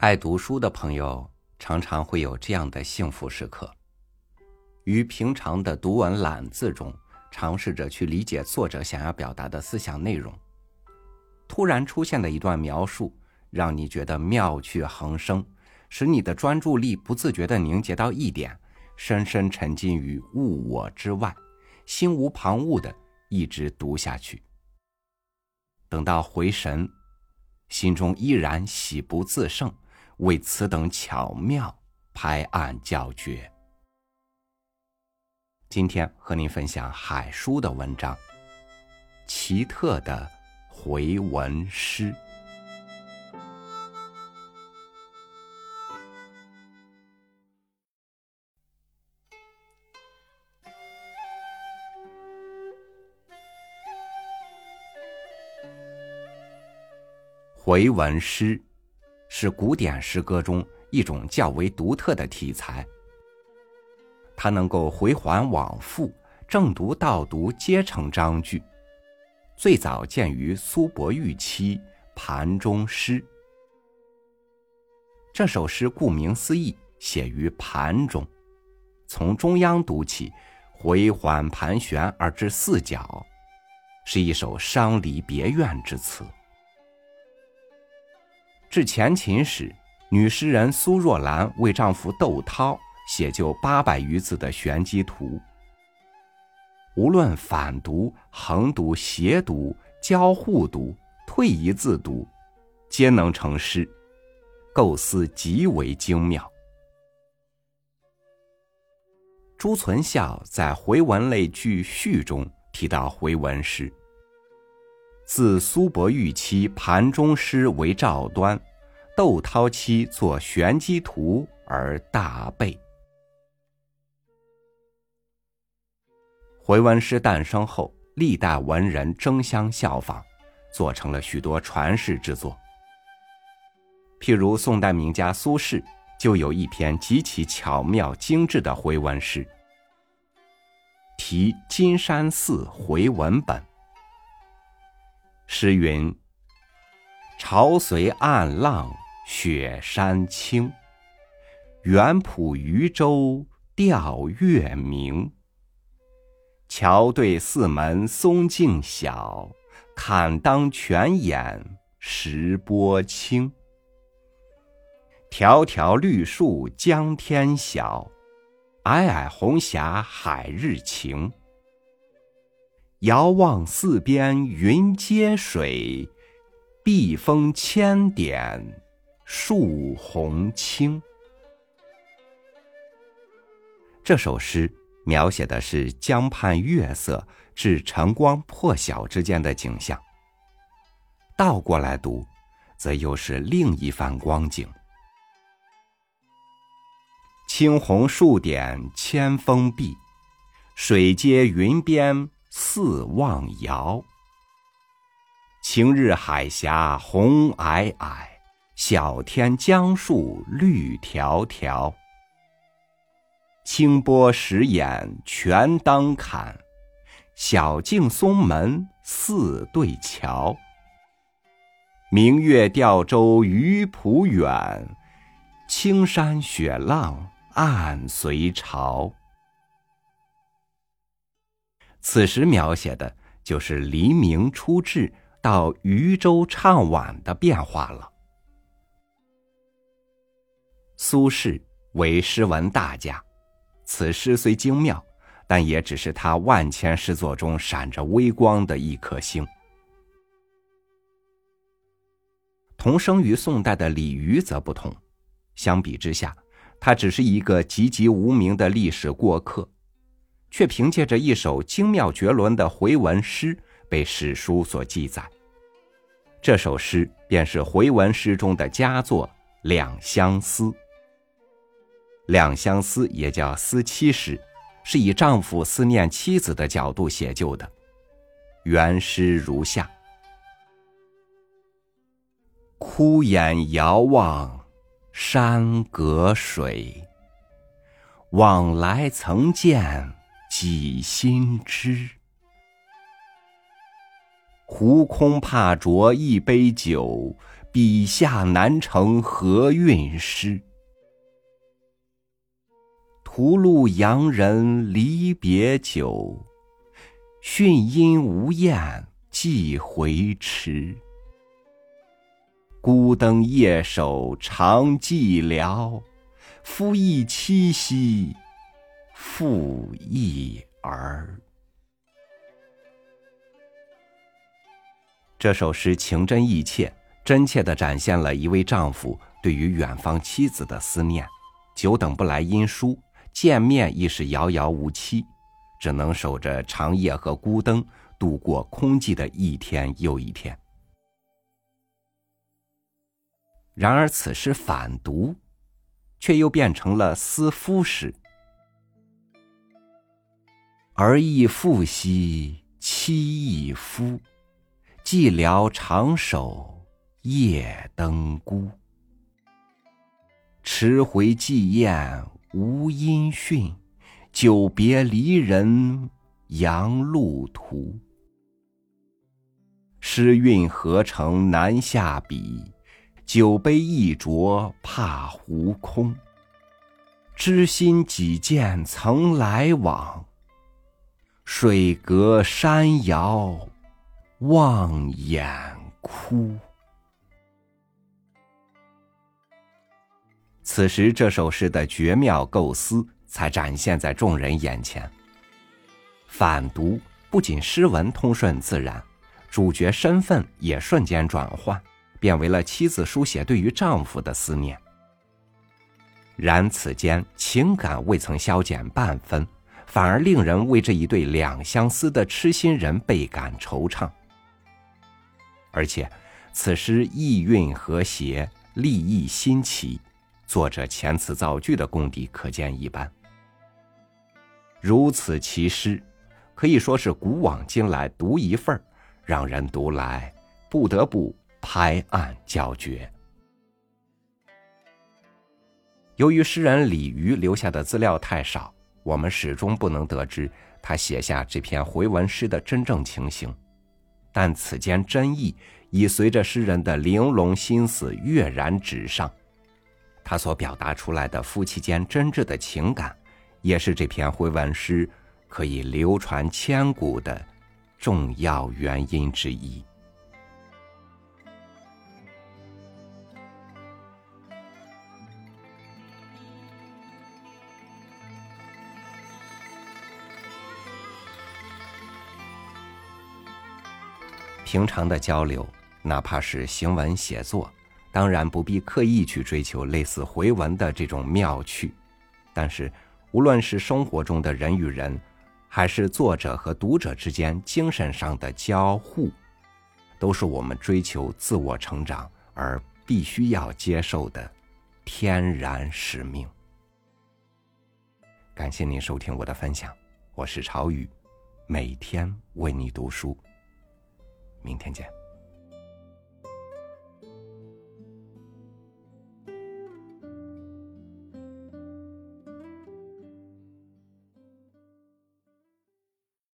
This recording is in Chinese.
爱读书的朋友常常会有这样的幸福时刻：于平常的读文览字中，尝试着去理解作者想要表达的思想内容。突然出现的一段描述，让你觉得妙趣横生，使你的专注力不自觉地凝结到一点，深深沉浸于物我之外，心无旁骛地一直读下去。等到回神，心中依然喜不自胜。为此等巧妙拍案叫绝。今天和您分享海叔的文章，《奇特的回文诗》。回文诗。是古典诗歌中一种较为独特的题材。它能够回环往复，正读倒读皆成章句。最早见于苏伯玉期《盘中诗》。这首诗顾名思义，写于盘中，从中央读起，回环盘旋而至四角，是一首伤离别怨之词。至前秦时，女诗人苏若兰为丈夫窦涛写就八百余字的玄机图，无论反读、横读、斜读、交互读、退一字读，皆能成诗，构思极为精妙。朱存孝在回文类句序中提到回文诗。自苏伯玉期盘中诗为赵端，窦涛期作玄机图而大备。回文诗诞生后，历代文人争相效仿，做成了许多传世之作。譬如宋代名家苏轼就有一篇极其巧妙精致的回文诗，题《金山寺回文本》。诗云：“潮随岸浪雪山青，远浦渔舟钓月明。桥对寺门松径小，坎当泉眼石波清。条条绿树江天晓，皑皑红霞海日晴。”遥望四边云接水，碧峰千点树红青。这首诗描写的是江畔月色至晨光破晓之间的景象。倒过来读，则又是另一番光景。青红数点千峰碧，水接云边。四望遥，晴日海峡红霭霭，小天江树绿条条。清波石眼全当看，小径松门四对桥。明月钓舟渔浦远，青山雪浪暗随潮。此时描写的就是黎明初至到渔舟唱晚的变化了。苏轼为诗文大家，此诗虽精妙，但也只是他万千诗作中闪着微光的一颗星。同生于宋代的李渔则不同，相比之下，他只是一个籍籍无名的历史过客。却凭借着一首精妙绝伦的回文诗被史书所记载。这首诗便是回文诗中的佳作《两相思》。《两相思》也叫思妻诗，是以丈夫思念妻子的角度写就的。原诗如下：枯眼遥望山隔水，往来曾见。几心知，壶空怕酌一杯酒，笔下难成何韵诗？途路洋人离别久，讯音无厌寄回迟。孤灯夜守长寂寥，夫亦凄兮复一儿。这首诗情真意切，真切的展现了一位丈夫对于远方妻子的思念。久等不来音书，见面亦是遥遥无期，只能守着长夜和孤灯，度过空寂的一天又一天。然而此诗反读，却又变成了思夫诗。儿亦妇兮妻亦夫。寂寥长守夜灯孤，迟回寄雁无音讯，久别离人杨路途。诗韵何成难下笔，酒杯一酌怕壶空。知心几见曾来往，水隔山遥。望眼哭。此时，这首诗的绝妙构思才展现在众人眼前。反读不仅诗文通顺自然，主角身份也瞬间转换，变为了妻子书写对于丈夫的思念。然此间情感未曾消减半分，反而令人为这一对两相思的痴心人倍感惆怅。而且，此诗意韵和谐，立意新奇，作者遣词造句的功底可见一斑。如此奇诗，可以说是古往今来独一份让人读来不得不拍案叫绝。由于诗人李渔留下的资料太少，我们始终不能得知他写下这篇回文诗的真正情形。但此间真意已随着诗人的玲珑心思跃然纸上，他所表达出来的夫妻间真挚的情感，也是这篇回文诗可以流传千古的重要原因之一。平常的交流，哪怕是行文写作，当然不必刻意去追求类似回文的这种妙趣。但是，无论是生活中的人与人，还是作者和读者之间精神上的交互，都是我们追求自我成长而必须要接受的天然使命。感谢您收听我的分享，我是朝雨，每天为你读书。明天见。